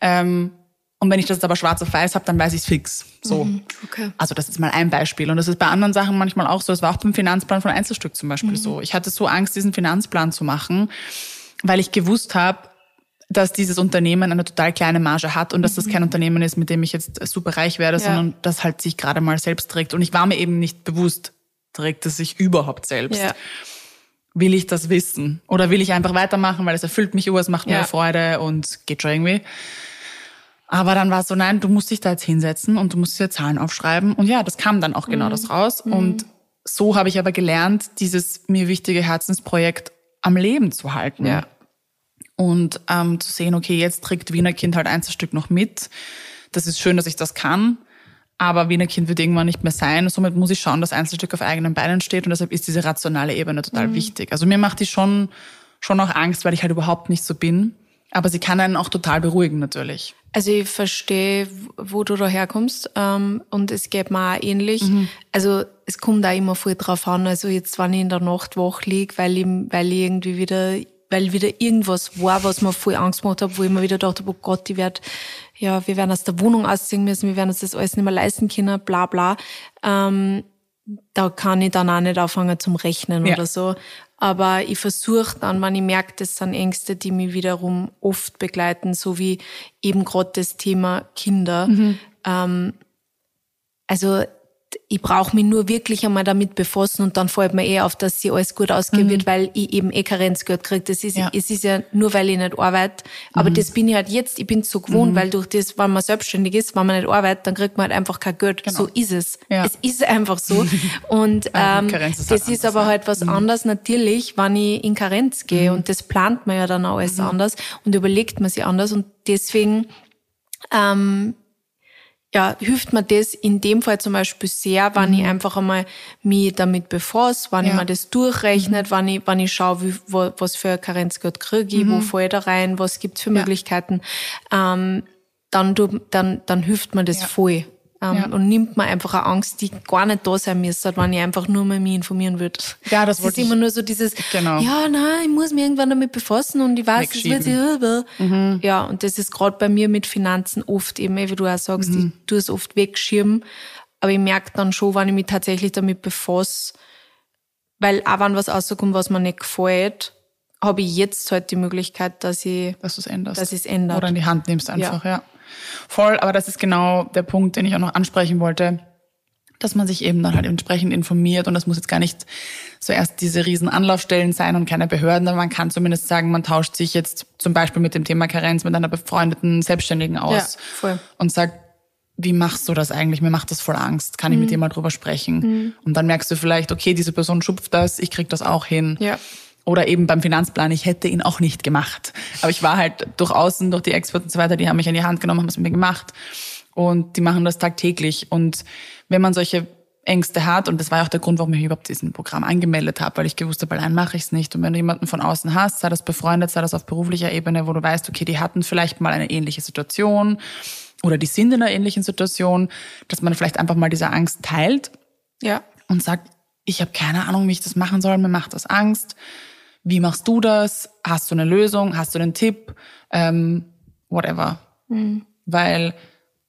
S2: Ähm, und wenn ich das aber schwarz auf weiß habe, dann weiß ich es fix. So.
S1: Okay.
S2: Also das ist mal ein Beispiel. Und das ist bei anderen Sachen manchmal auch so. Es war auch beim Finanzplan von Einzelstück zum Beispiel so. Ich hatte so Angst, diesen Finanzplan zu machen, weil ich gewusst habe, dass dieses Unternehmen eine total kleine Marge hat und dass das kein Unternehmen ist, mit dem ich jetzt super reich werde,
S1: Ja.
S2: sondern das halt sich gerade mal selbst trägt. Und ich war mir eben nicht bewusst, trägt es sich überhaupt selbst.
S1: Ja.
S2: Will ich das wissen? Oder will ich einfach weitermachen, weil es erfüllt mich, ur, es macht mir
S1: Ja.
S2: Freude und geht schon irgendwie. Aber dann war es so, nein, du musst dich da jetzt hinsetzen und du musst dir Zahlen aufschreiben. Und ja, das kam dann auch
S1: Mhm.
S2: genau das raus. Und so habe ich aber gelernt, dieses mir wichtige Herzensprojekt am Leben zu halten.
S1: Ja.
S2: Und ähm, zu sehen, okay, jetzt trägt Wiener Kind halt Einzelstück noch mit. Das ist schön, dass ich das kann. Aber Wiener Kind wird irgendwann nicht mehr sein. Somit muss ich schauen, dass Einzelstück auf eigenen Beinen steht. Und deshalb ist diese rationale Ebene total
S1: Mhm.
S2: wichtig. Also mir macht die schon, schon auch Angst, weil ich halt überhaupt nicht so bin. Aber sie kann einen auch total beruhigen, natürlich.
S1: Also ich verstehe, wo du da herkommst ähm, und es geht mir auch ähnlich.
S2: Mhm.
S1: Also es kommt auch immer voll drauf an. Also jetzt, wenn ich in der Nacht wach lieg, weil ich, weil ich irgendwie wieder, weil wieder irgendwas war, was mir voll Angst gemacht hat, wo ich mir wieder gedacht habe, oh Gott, ich werd, ja, wir werden aus der Wohnung ausziehen müssen, wir werden uns das alles nicht mehr leisten können, bla bla. Ähm, da kann ich dann auch nicht anfangen zum Rechnen
S2: Ja.
S1: oder so. Aber ich versuche dann, wenn ich merke, das sind Ängste, die mich wiederum oft begleiten, so wie eben gerade das Thema Kinder. Ähm, also ich brauche mich nur wirklich einmal damit befassen und dann fällt mir eh auf, dass sie alles gut ausgehen wird, weil ich eben eh Karenzgeld kriege. Das ist,
S2: Ja.
S1: es ist ja nur, weil ich nicht arbeite. Aber das bin ich halt jetzt, ich bin so gewohnt, weil durch das, wenn man selbstständig ist, wenn man nicht arbeitet, dann kriegt man halt einfach kein Geld. So ist es.
S2: Ja.
S1: Es ist einfach so. [laughs] Und ähm,
S2: ist
S1: das
S2: halt
S1: ist
S2: anders,
S1: aber
S2: ja.
S1: halt was anderes natürlich, wenn ich in Karenz gehe. Und das plant man ja dann auch alles anders und überlegt man sich anders. Und deswegen ähm, ja, hilft mir das in dem Fall zum Beispiel sehr, wenn ich einfach einmal mich damit befasse, wenn ich
S2: Ja.
S1: mir das durchrechnet, wenn ich, wenn ich schaue, wie, wo, was für ein Karenzgeld kriege ich, wo falle ich da rein, was gibt's für Möglichkeiten, ähm, dann, tu- dann, dann hilft mir das
S2: Ja.
S1: voll. Ähm,
S2: Ja.
S1: Und nimmt mir einfach eine Angst, die gar nicht da sein müsste, wenn ich einfach nur mal mich informieren würde.
S2: Ja, das
S1: es ist
S2: ich-
S1: immer nur so dieses,
S2: Genau.
S1: ja, nein, ich muss mich irgendwann damit befassen und ich weiß, es wird sich
S2: Mhm.
S1: ja, und das ist gerade bei mir mit Finanzen oft eben, eh, wie du auch sagst,
S2: Mhm.
S1: ich tue es oft wegschirmen, aber ich merke dann schon, wenn ich mich tatsächlich damit befasse, weil auch wenn was rauskommt, was mir nicht gefällt, habe ich jetzt halt die Möglichkeit, dass ich,
S2: dass es änderst.
S1: Dass ich's ändert.
S2: Oder in die Hand nimmst einfach, ja. Voll, aber das ist genau der Punkt, den ich auch noch ansprechen wollte, dass man sich eben dann halt entsprechend informiert und das muss jetzt gar nicht zuerst diese riesen Anlaufstellen sein und keine Behörden, aber man kann zumindest sagen, man tauscht sich jetzt zum Beispiel mit dem Thema Karenz mit einer befreundeten Selbstständigen aus
S1: Ja, voll.
S2: und sagt, wie machst du das eigentlich? Mir macht das voll Angst. Kann ich
S1: Mhm.
S2: mit dir mal drüber sprechen? Und dann merkst du vielleicht, okay, diese Person schupft das, ich krieg das auch hin.
S1: Ja.
S2: Oder eben beim Finanzplan, ich hätte ihn auch nicht gemacht. Aber ich war halt durch außen, durch die Experten und so weiter, die haben mich an die Hand genommen, haben es mit mir gemacht. Und die machen das tagtäglich. Und wenn man solche Ängste hat, und das war ja auch der Grund, warum ich überhaupt diesen Programm angemeldet habe, weil ich gewusst habe, allein mache ich es nicht. Und wenn du jemanden von außen hast, sei das befreundet, sei das auf beruflicher Ebene, wo du weißt, okay, die hatten vielleicht mal eine ähnliche Situation oder die sind in einer ähnlichen Situation, dass man vielleicht einfach mal diese Angst teilt
S1: Ja.
S2: und sagt, ich habe keine Ahnung, wie ich das machen soll, mir macht das Angst. Wie machst du das? Hast du eine Lösung? Hast du einen Tipp? Ähm, whatever. Weil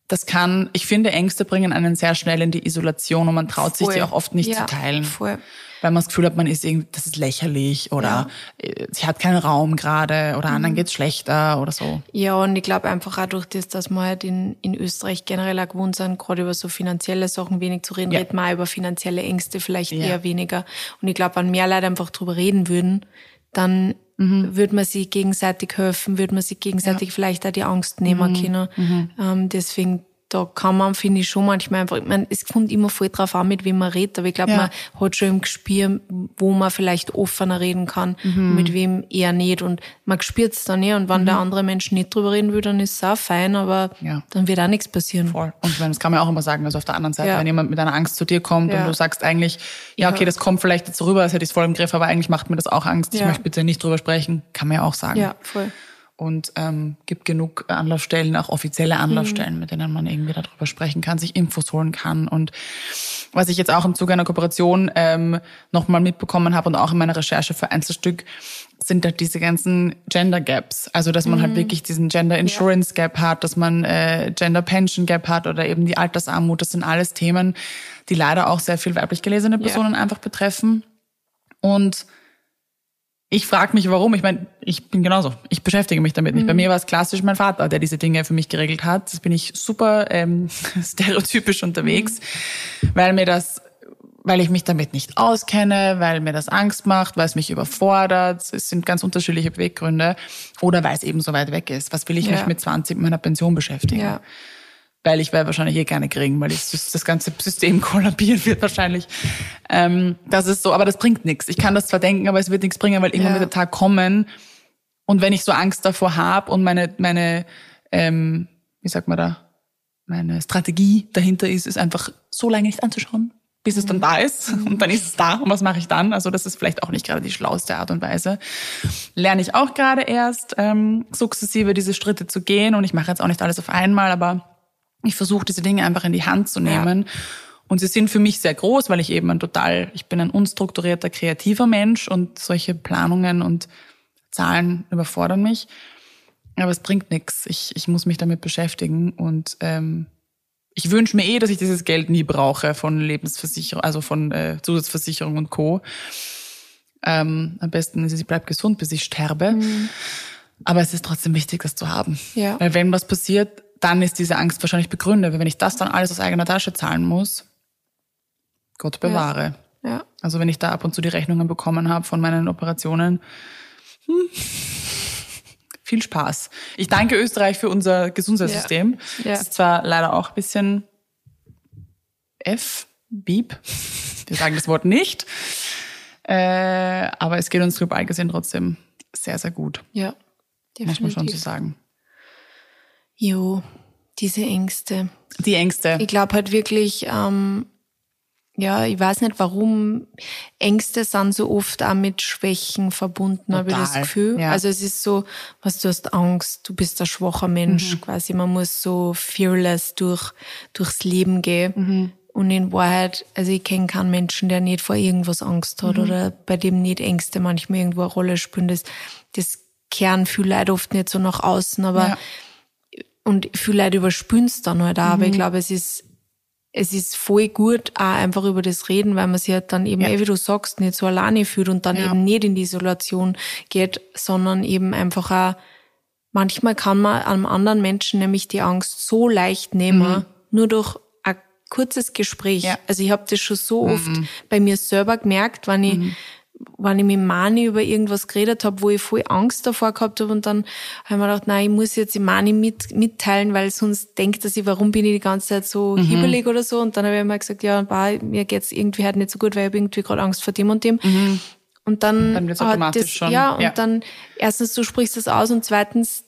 S2: das kann, ich finde, Ängste bringen einen sehr schnell in die Isolation und man traut sich
S1: Voll.
S2: die auch oft nicht
S1: Ja,
S2: zu teilen.
S1: voll.
S2: Weil man das Gefühl hat, man ist irgendwie, das ist lächerlich oder äh, sie hat keinen Raum gerade oder
S1: Mhm.
S2: anderen geht's schlechter oder so.
S1: Ja, und ich glaube einfach auch durch das, dass wir halt in, in Österreich generell auch gewohnt sind, gerade über so finanzielle Sachen wenig zu reden,
S2: Ja.
S1: reden wir auch über finanzielle Ängste vielleicht
S2: Ja.
S1: eher weniger. Und ich glaube, wenn mehr Leute einfach drüber reden würden, dann
S2: Mhm.
S1: würde man sich gegenseitig helfen, würde man sich gegenseitig vielleicht auch die Angst
S2: Mhm.
S1: nehmen können. Ähm, deswegen da kann man, finde ich, schon manchmal einfach, ich meine, es kommt immer voll drauf an, mit wem man redet, aber ich glaube,
S2: Ja.
S1: man hat schon im Gespür, wo man vielleicht offener reden kann,
S2: Mhm.
S1: mit wem eher nicht. Und man spürt es dann eh. Und wenn der andere Mensch nicht drüber reden will, dann ist es auch fein, aber
S2: Ja.
S1: dann wird auch nichts passieren.
S2: Voll. Und ich meine, das kann man auch immer sagen, also auf der anderen Seite,
S1: Ja.
S2: wenn jemand mit einer Angst zu dir kommt und du sagst eigentlich, ja, okay, das kommt vielleicht jetzt rüber, als hätte ich es voll im Griff, aber eigentlich macht mir das auch Angst, ich möchte bitte nicht drüber sprechen, kann man ja auch sagen.
S1: Ja, voll.
S2: Und ähm, gibt genug Anlaufstellen, auch offizielle Anlaufstellen, mit denen man irgendwie darüber sprechen kann, sich Infos holen kann. Und was ich jetzt auch im Zuge einer Kooperation ähm, nochmal mitbekommen habe und auch in meiner Recherche für Einzelstück, sind halt diese ganzen Gender Gaps. Also dass man halt wirklich diesen Gender Insurance Gap hat, dass man äh, Gender Pension Gap hat oder eben die Altersarmut. Das sind alles Themen, die leider auch sehr viel weiblich gelesene Personen einfach betreffen. Und ich frage mich, warum. Ich meine, ich bin genauso. Ich beschäftige mich damit nicht. Bei mir war es klassisch mein Vater, der diese Dinge für mich geregelt hat. Das bin ich super ähm, [laughs] stereotypisch unterwegs, weil mir das, weil ich mich damit nicht auskenne, weil mir das Angst macht, weil es mich überfordert. Es sind ganz unterschiedliche Beweggründe. Oder weil es eben so weit weg ist. Was will ich
S1: Ja.
S2: mich mit 20 mit meiner Pension beschäftigen?
S1: Ja.
S2: Weil ich werde wahrscheinlich eh gerne kriegen, weil das, das ganze System [laughs] kollabieren wird wahrscheinlich. Ähm, das ist so, aber das bringt nichts. Ich kann das zwar denken, aber es wird nichts bringen, weil irgendwann
S1: Ja.
S2: wird der Tag kommen. Und wenn ich so Angst davor habe und meine, meine, ähm, wie sagt man da, meine Strategie dahinter ist, ist einfach so lange nicht anzuschauen, bis es dann da ist. [laughs] Und dann ist es da. Und was mache ich dann? Also das ist vielleicht auch nicht gerade die schlauste Art und Weise. Lerne ich auch gerade erst, ähm, sukzessive diese Schritte zu gehen. Und ich mache jetzt auch nicht alles auf einmal, aber ich versuche diese Dinge einfach in die Hand zu nehmen. Und sie sind für mich sehr groß, weil ich eben ein total, ich bin ein unstrukturierter, kreativer Mensch und solche Planungen und Zahlen überfordern mich. Aber es bringt nichts. Ich, ich muss mich damit beschäftigen und ähm, ich wünsche mir eh, dass ich dieses Geld nie brauche von Lebensversicherung, also von äh, Zusatzversicherung und Co. Ähm, am besten ist es, ich bleib gesund, bis ich sterbe. Aber es ist trotzdem wichtig, das zu haben.
S1: Ja.
S2: Weil wenn was passiert, dann ist diese Angst wahrscheinlich begründet. Weil wenn ich das dann alles aus eigener Tasche zahlen muss, Gott bewahre.
S1: Ja.
S2: Also wenn ich da ab und zu die Rechnungen bekommen habe von meinen Operationen, hm, viel Spaß. Ich danke Österreich für unser Gesundheitssystem.
S1: Ja. Ja.
S2: Es ist zwar leider auch ein bisschen F, Beep, wir sagen das Wort nicht, äh, aber es geht uns global gesehen trotzdem sehr, sehr gut,
S1: Ja.
S2: muss man schon so
S1: Definitiv.
S2: sagen.
S1: Jo, diese Ängste.
S2: Die Ängste.
S1: Ich glaube halt wirklich, ähm, ja, ich weiß nicht warum, Ängste sind so oft auch mit Schwächen verbunden, habe ich das Gefühl.
S2: ja.
S1: Also es ist so, was du hast Angst, du bist ein schwacher
S2: Mhm.
S1: Mensch, quasi. Man muss so fearless durch, durchs Leben gehen.
S2: Mhm.
S1: Und in Wahrheit, also ich kenne keinen Menschen, der nicht vor irgendwas Angst hat
S2: Mhm.
S1: oder bei dem nicht Ängste manchmal irgendwo eine Rolle spielen. Das, das kehren viele Leute oft nicht so nach außen, aber
S2: Ja.
S1: Und viele Leute überspülen es dann halt auch, aber
S2: Mhm.
S1: ich glaube, es ist, es ist voll gut, auch einfach über das reden, weil man sich halt dann eben,
S2: Ja.
S1: eh, wie du sagst, nicht so alleine fühlt und dann
S2: Ja.
S1: eben nicht in die Isolation geht, sondern eben einfach auch, manchmal kann man einem anderen Menschen nämlich die Angst so leicht nehmen, nur durch ein kurzes Gespräch.
S2: Mhm. Ja. Mhm.
S1: Also ich habe das schon so oft bei mir selber gemerkt, wenn ich wenn ich mit Mani über irgendwas geredet habe, wo ich voll Angst davor gehabt habe und dann habe ich mir gedacht, nein, ich muss jetzt die Mani mit, mitteilen, weil sonst denkt er sich, warum bin ich die ganze Zeit so
S2: Mhm.
S1: hibbelig oder so. Und dann habe ich mir gesagt, ja, bah, mir geht's irgendwie halt nicht so gut, weil ich habe irgendwie gerade Angst vor dem und dem. Und dann,
S2: Mhm. Dann wird's automatisch
S1: das,
S2: schon,
S1: Ja, und
S2: ja.
S1: dann erstens, du sprichst das aus und zweitens,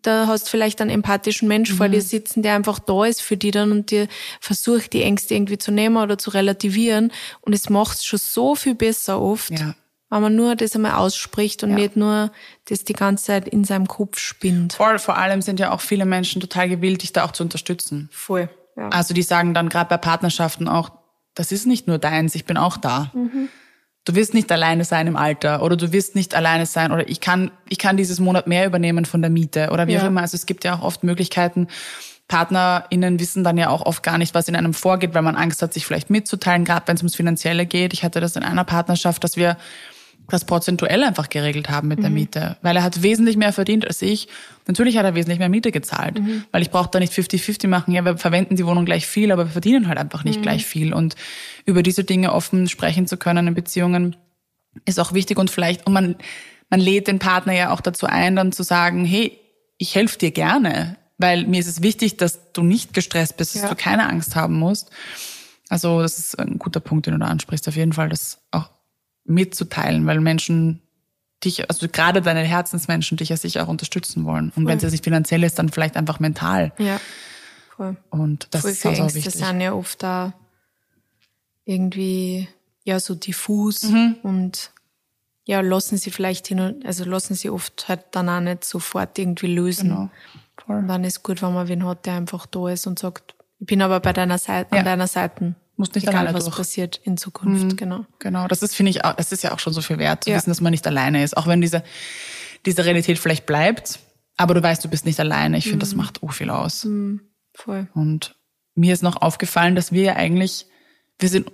S1: da hast vielleicht einen empathischen Mensch vor
S2: Mhm.
S1: dir sitzen, der einfach da ist für dich dann und dir versucht, die Ängste irgendwie zu nehmen oder zu relativieren. Und es macht's schon so viel besser oft,
S2: Ja.
S1: wenn man nur das einmal ausspricht und
S2: Ja.
S1: nicht nur das die ganze Zeit in seinem Kopf spinnt.
S2: Voll, vor allem sind ja auch viele Menschen total gewillt, dich da auch zu unterstützen.
S1: Voll. Ja.
S2: Also die sagen dann gerade bei Partnerschaften auch, das ist nicht nur deins, ich bin auch da. Du wirst nicht alleine sein im Alter oder du wirst nicht alleine sein oder ich kann, ich kann dieses Monat mehr übernehmen von der Miete oder wie
S1: Ja.
S2: auch immer. Also es gibt ja auch oft Möglichkeiten, PartnerInnen wissen dann ja auch oft gar nicht, was in einem vorgeht, weil man Angst hat, sich vielleicht mitzuteilen, gerade wenn es ums Finanzielle geht. Ich hatte das in einer Partnerschaft, dass wir das prozentuell einfach geregelt haben mit mhm. der Miete, weil er hat wesentlich mehr verdient als ich. Natürlich hat er wesentlich mehr Miete gezahlt, mhm. weil ich brauche da nicht 50-50 machen. Ja, wir verwenden die Wohnung gleich viel, aber wir verdienen halt einfach nicht mhm. gleich viel. Und über diese Dinge offen sprechen zu können in Beziehungen ist auch wichtig und vielleicht, und man, man lädt den Partner ja auch dazu ein, dann zu sagen, hey, ich helfe dir gerne, weil mir ist es wichtig, dass du nicht gestresst bist, dass ja. du keine Angst haben musst. Also das ist ein guter Punkt, den du da ansprichst, auf jeden Fall, das auch mitzuteilen, weil Menschen dich, also gerade deine Herzensmenschen dich ja sicher auch unterstützen wollen. Und wenn es jetzt nicht finanziell ist, dann vielleicht einfach mental.
S1: Ja, voll.
S2: Und das
S1: voll
S2: ist auch
S1: Ängste
S2: wichtig.
S1: sind ja oft da irgendwie ja so diffus mhm. und ja, lassen sie vielleicht hin und, also lassen sie oft halt dann auch nicht sofort irgendwie lösen. Genau. Voll. Und dann ist gut, wenn man wen hat, der einfach da ist und sagt, ich bin aber bei deiner Seite, ja. an deiner Seite.
S2: Muss nicht
S1: Egal,
S2: alleine
S1: was
S2: durch.
S1: passiert in Zukunft, mhm. genau.
S2: Genau, das ist, finde ich, auch, das ist ja auch schon so viel wert, zu ja. wissen, dass man nicht alleine ist. Auch wenn diese, diese Realität vielleicht bleibt, aber du weißt, du bist nicht alleine. Ich finde, mhm. das macht auch viel aus.
S1: Mhm. Voll.
S2: Und mir ist noch aufgefallen, dass wir ja eigentlich, wir sind,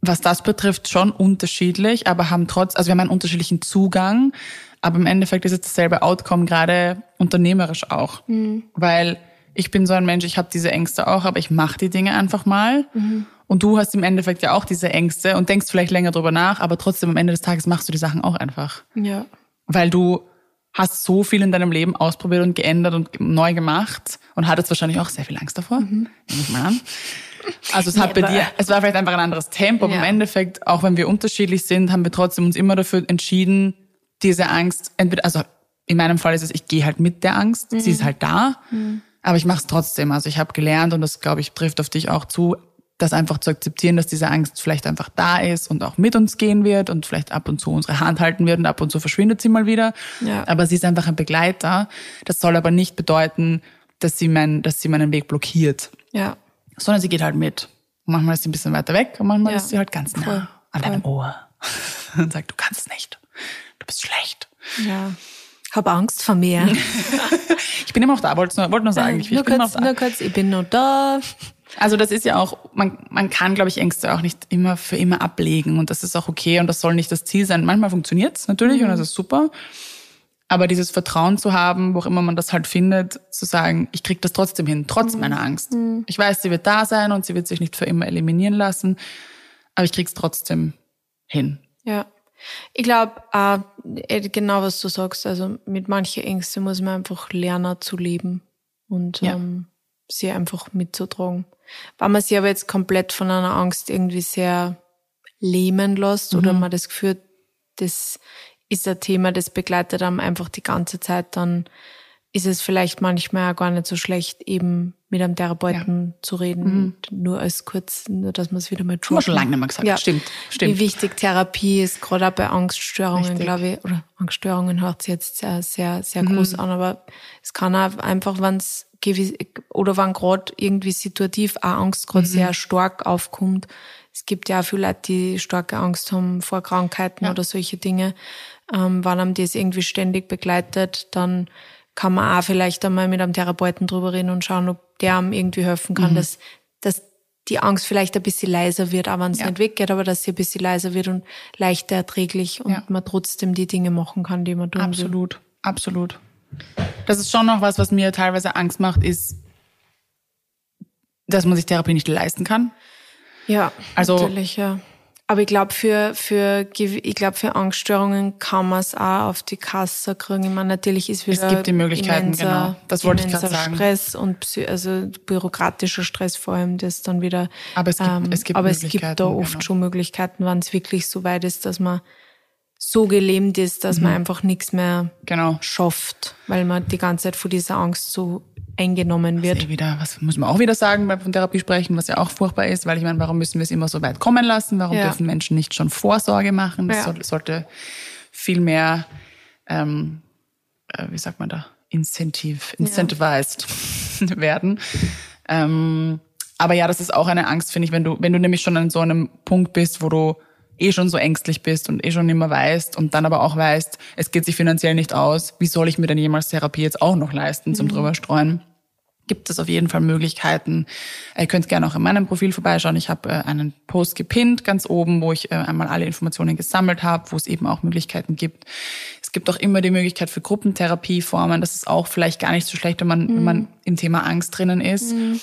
S2: was das betrifft, schon unterschiedlich, aber haben trotz, also wir haben einen unterschiedlichen Zugang, aber im Endeffekt ist es dasselbe Outcome, gerade unternehmerisch auch.
S1: Mhm.
S2: Weil ich bin so ein Mensch, ich habe diese Ängste auch, aber ich mache die Dinge einfach mal.
S1: Mhm.
S2: Und du hast im Endeffekt ja auch diese Ängste und denkst vielleicht länger drüber nach, aber trotzdem am Ende des Tages machst du die Sachen auch einfach.
S1: Ja.
S2: Weil du hast so viel in deinem Leben ausprobiert und geändert und neu gemacht und hattest wahrscheinlich auch sehr viel Angst davor. Mhm. Nehme ich mal an. Also es hat bei dir, es war vielleicht einfach ein anderes Tempo, aber ja. im Endeffekt, auch wenn wir unterschiedlich sind, haben wir trotzdem uns immer dafür entschieden, diese Angst, entweder, also in meinem Fall ist es, ich gehe halt mit der Angst, mhm. sie ist halt da,
S1: mhm.
S2: Aber ich mache es trotzdem. Also ich habe gelernt und das, glaube ich, trifft auf dich auch zu, das einfach zu akzeptieren, dass diese Angst vielleicht einfach da ist und auch mit uns gehen wird und vielleicht ab und zu unsere Hand halten wird und ab und zu verschwindet sie mal wieder.
S1: Ja.
S2: Aber sie ist einfach ein Begleiter. Das soll aber nicht bedeuten, dass sie, mein, dass sie meinen Weg blockiert.
S1: Ja.
S2: Sondern sie geht halt mit. Und manchmal ist sie ein bisschen weiter weg und manchmal
S1: Ja.
S2: ist sie halt ganz nah
S1: Voll.
S2: an deinem Ohr [laughs] und sagt, du kannst nicht. Du bist schlecht.
S1: Ja. Hab Angst vor mir. [laughs]
S2: Ich bin immer noch da, wollte nur, wollte nur sagen. Ich,
S1: nur,
S2: ich bin
S1: kurz, nur kurz, ich bin noch da.
S2: Also das ist ja auch, man, man kann, glaube ich, Ängste auch nicht immer für immer ablegen und das ist auch okay und das soll nicht das Ziel sein. Manchmal funktioniert's natürlich und das ist super. Aber dieses Vertrauen zu haben, wo auch immer man das halt findet, zu sagen, ich krieg das trotzdem hin, trotz meiner Angst. Ich weiß, sie wird da sein und sie wird sich nicht für immer eliminieren lassen, aber ich krieg's trotzdem hin.
S1: Ja. Ich glaube, äh, genau was du sagst. Also mit manchen Ängsten muss man einfach lernen zu leben und
S2: Ja.
S1: ähm, sie einfach mitzutragen. Wenn man sie aber jetzt komplett von einer Angst irgendwie sehr lähmen lässt oder man das Gefühl, das ist ein Thema, das begleitet einem einfach die ganze Zeit, dann ist es vielleicht manchmal gar nicht so schlecht, eben mit einem Therapeuten zu reden. Nur als kurz, nur dass man es wieder mal
S2: Haben wir schon lange nicht mehr gesagt.
S1: Ja.
S2: Stimmt, stimmt.
S1: Wie wichtig Therapie ist, gerade auch bei Angststörungen,
S2: Richtig.
S1: glaube ich, oder Angststörungen hört sich jetzt sehr, sehr, sehr
S2: Mhm.
S1: groß an, aber es kann auch einfach, wenn es gewiss, oder wenn gerade irgendwie situativ auch Angst
S2: Mhm.
S1: gerade sehr stark aufkommt. Es gibt ja auch viele Leute, die starke Angst haben vor Krankheiten
S2: Ja.
S1: oder solche Dinge. Ähm, wenn einem das irgendwie ständig begleitet, dann kann man auch vielleicht einmal mit einem Therapeuten drüber reden und schauen, ob der einem irgendwie helfen
S2: Mhm.
S1: kann, dass, dass die Angst vielleicht ein bisschen leiser wird, auch wenn es
S2: Ja.
S1: nicht weggeht, aber dass sie ein bisschen leiser wird und leichter erträglich und
S2: Ja.
S1: man trotzdem die Dinge machen kann, die man tun will.
S2: Absolut, absolut. Das ist schon noch was, was mir teilweise Angst macht, ist, dass man sich Therapie nicht leisten kann.
S1: Ja,
S2: Also-
S1: natürlich, ja. Aber ich glaube, für, für, ich glaube, für Angststörungen kann man es auch auf die Kasse kriegen. Ich meine, natürlich ist wieder
S2: gibt die Möglichkeiten,
S1: immenser,
S2: genau. Das wollte ich gerade sagen.
S1: Stress und also bürokratischer Stress vor allem, das dann wieder.
S2: Aber es gibt- es gibt
S1: aber es gibt da
S2: Möglichkeiten,
S1: oft
S2: genau.
S1: schon Möglichkeiten, wenn es wirklich so weit ist, dass man so gelähmt ist, dass
S2: Mhm.
S1: man einfach nichts mehr
S2: Genau.
S1: schafft, weil man die ganze Zeit von dieser Angst so eingenommen wird.
S2: Eh wieder, was muss man auch wieder sagen beim von Therapie sprechen, was ja auch furchtbar ist, weil ich meine, warum müssen wir es immer so weit kommen lassen? Warum
S1: Ja.
S2: dürfen Menschen nicht schon Vorsorge machen? Das
S1: Ja.
S2: soll, sollte viel mehr, ähm, äh, wie sagt man da, Incentive, incentivized [laughs] werden. Ähm, aber ja, das ist auch eine Angst, finde ich, wenn du, wenn du nämlich schon an so einem Punkt bist, wo du eh schon so ängstlich bist und eh schon mehr weißt und dann aber auch weißt, es geht sich finanziell nicht aus, wie soll ich mir denn jemals Therapie jetzt auch noch leisten zum drüber streuen? Gibt es auf jeden Fall Möglichkeiten. Ihr könnt gerne auch in meinem Profil vorbeischauen. Ich habe äh, einen Post gepinnt ganz oben, wo ich äh, einmal alle Informationen gesammelt habe, wo es eben auch Möglichkeiten gibt. Es gibt auch immer die Möglichkeit für Gruppentherapieformen. Das ist auch vielleicht gar nicht so schlecht, wenn man, mhm. wenn man im Thema Angst drinnen ist. Mhm.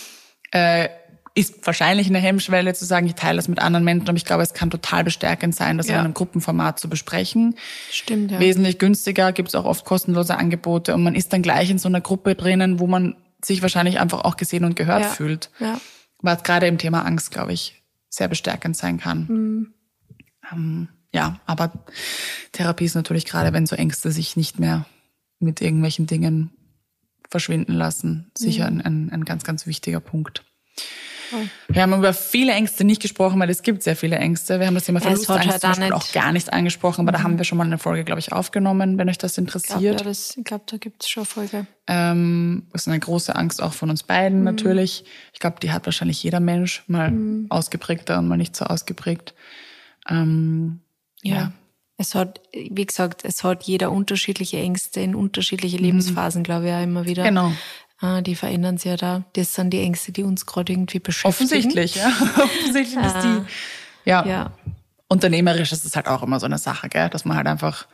S2: Äh, ist wahrscheinlich eine Hemmschwelle zu sagen, ich teile das mit anderen Menschen, aber ich glaube, es kann total bestärkend sein, das ja. in einem Gruppenformat zu besprechen.
S1: Stimmt, ja.
S2: Wesentlich günstiger, gibt es auch oft kostenlose Angebote und man ist dann gleich in so einer Gruppe drinnen, wo man sich wahrscheinlich einfach auch gesehen und gehört ja. fühlt. Ja. Was gerade im Thema Angst, glaube ich, sehr bestärkend sein kann. Mhm. Ähm, ja, aber Therapie ist natürlich gerade, wenn so Ängste sich nicht mehr mit irgendwelchen Dingen verschwinden lassen, sicher mhm. ein, ein, ein ganz, ganz wichtiger Punkt. Wir haben über viele Ängste nicht gesprochen, weil es gibt sehr viele Ängste. Wir haben das Thema Verlustangst halt zum Beispiel auch gar nicht angesprochen, aber mhm. da haben wir schon mal eine Folge, glaube ich, aufgenommen, wenn euch das interessiert.
S1: Ich glaube, ja, glaub, da gibt es schon Folge.
S2: Ähm, das ist eine große Angst auch von uns beiden mhm. natürlich. Ich glaube, die hat wahrscheinlich jeder Mensch, mal mhm. ausgeprägter und mal nicht so ausgeprägt. Ähm,
S1: ja. ja. Es hat, wie gesagt, es hat jeder unterschiedliche Ängste in unterschiedliche mhm. Lebensphasen, glaube ich, auch immer wieder.
S2: Genau.
S1: Ah, die verändern sich ja da. Das sind die Ängste, die uns gerade irgendwie beschäftigen.
S2: Offensichtlich, ja. [laughs] Offensichtlich ist die. Ja. ja. Unternehmerisch ist es halt auch immer so eine Sache, gell? dass man halt einfach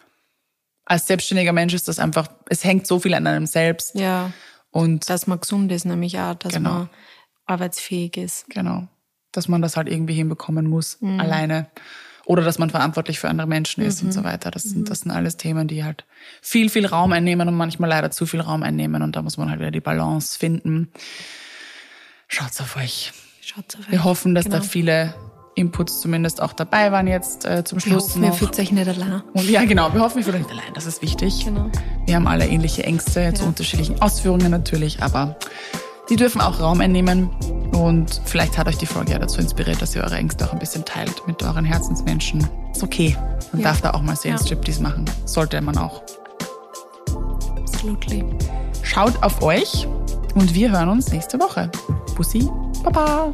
S2: als selbstständiger Mensch ist das einfach, es hängt so viel an einem selbst.
S1: Ja. Und dass man gesund ist, nämlich auch, dass genau. man arbeitsfähig ist.
S2: Genau. Dass man das halt irgendwie hinbekommen muss, mhm. alleine oder dass man verantwortlich für andere Menschen ist mhm. und so weiter. Das sind, mhm. das sind alles Themen, die halt viel, viel Raum einnehmen und manchmal leider zu viel Raum einnehmen und da muss man halt wieder die Balance finden. Schaut's auf euch.
S1: Schaut's auf euch.
S2: Wir hoffen, dass genau. da viele Inputs zumindest auch dabei waren jetzt äh, zum Schluss. Wir hoffen,
S1: noch. ihr fühlt euch nicht allein.
S2: Und ja, genau, wir hoffen, ihr fühlt euch nicht allein. Das ist wichtig. Genau. Wir haben alle ähnliche Ängste, ja. zu unterschiedlichen Ausführungen natürlich, aber die dürfen auch Raum einnehmen. Und vielleicht hat euch die Folge ja dazu inspiriert, dass ihr eure Ängste auch ein bisschen teilt mit euren Herzensmenschen. Ist okay. Man ja. darf da auch mal sehen, ja. Striptease machen. Sollte man auch.
S1: Absolutely.
S2: Schaut auf euch und wir hören uns nächste Woche. Bussi, Baba.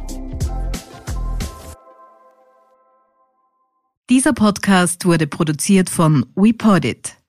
S3: Dieser Podcast wurde produziert von WePodit.